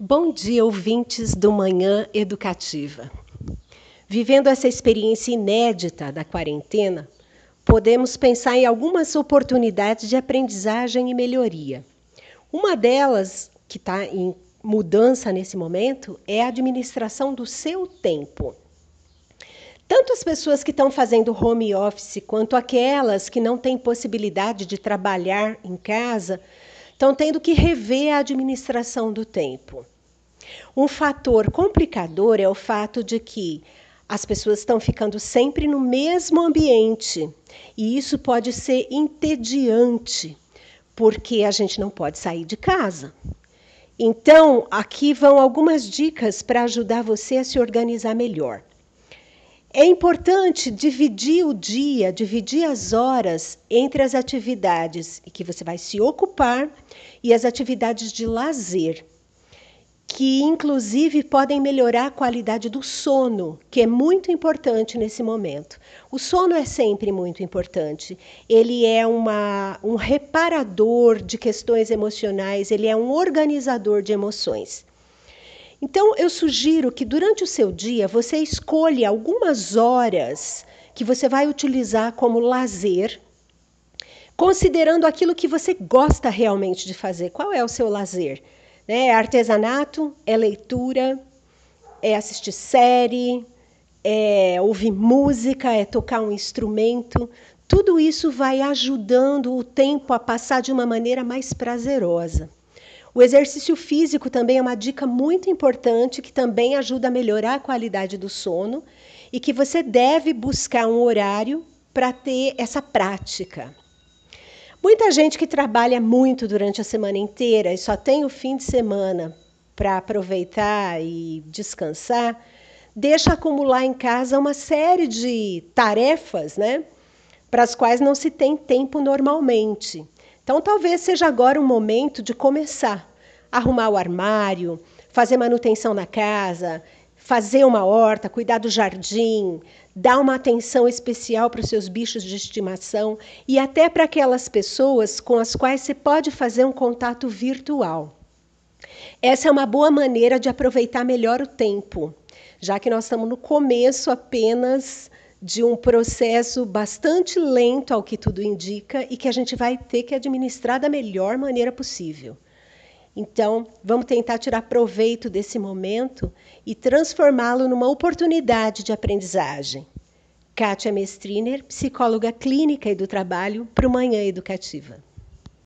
Bom dia, ouvintes do Manhã Educativa. Vivendo essa experiência inédita da quarentena, podemos pensar em algumas oportunidades de aprendizagem e melhoria. Uma delas, que está em mudança nesse momento, é a administração do seu tempo. Tanto as pessoas que estão fazendo home office quanto aquelas que não têm possibilidade de trabalhar em casa estão tendo que rever a administração do tempo. Um fator complicador é o fato de que as pessoas estão ficando sempre no mesmo ambiente e isso pode ser entediante, porque a gente não pode sair de casa. Então, aqui vão algumas dicas para ajudar você a se organizar melhor. É importante dividir o dia, dividir as horas entre as atividades que você vai se ocupar e as atividades de lazer, que inclusive podem melhorar a qualidade do sono, que é muito importante nesse momento. O sono é sempre muito importante. Ele é uma, um reparador de questões emocionais, ele é um organizador de emoções. Então, eu sugiro que durante o seu dia você escolha algumas horas que você vai utilizar como lazer, considerando aquilo que você gosta realmente de fazer. Qual é o seu lazer? É artesanato, é leitura, é assistir série, é ouvir música, é tocar um instrumento. Tudo isso vai ajudando o tempo a passar de uma maneira mais prazerosa. O exercício físico também é uma dica muito importante que também ajuda a melhorar a qualidade do sono e que você deve buscar um horário para ter essa prática. Muita gente que trabalha muito durante a semana inteira e só tem o fim de semana para aproveitar e descansar, deixa acumular em casa uma série de tarefas, né, para as quais não se tem tempo normalmente. Então, talvez seja agora o momento de começar arrumar o armário, fazer manutenção na casa, fazer uma horta, cuidar do jardim, dar uma atenção especial para os seus bichos de estimação e até para aquelas pessoas com as quais você pode fazer um contato virtual. Essa é uma boa maneira de aproveitar melhor o tempo, já que nós estamos no começo apenas de um processo bastante lento, ao que tudo indica, e que a gente vai ter que administrar da melhor maneira possível. Então, vamos tentar tirar proveito desse momento e transformá-lo numa oportunidade de aprendizagem. Kátia Mestriner, psicóloga clínica e do trabalho, para o Manhã Educativa.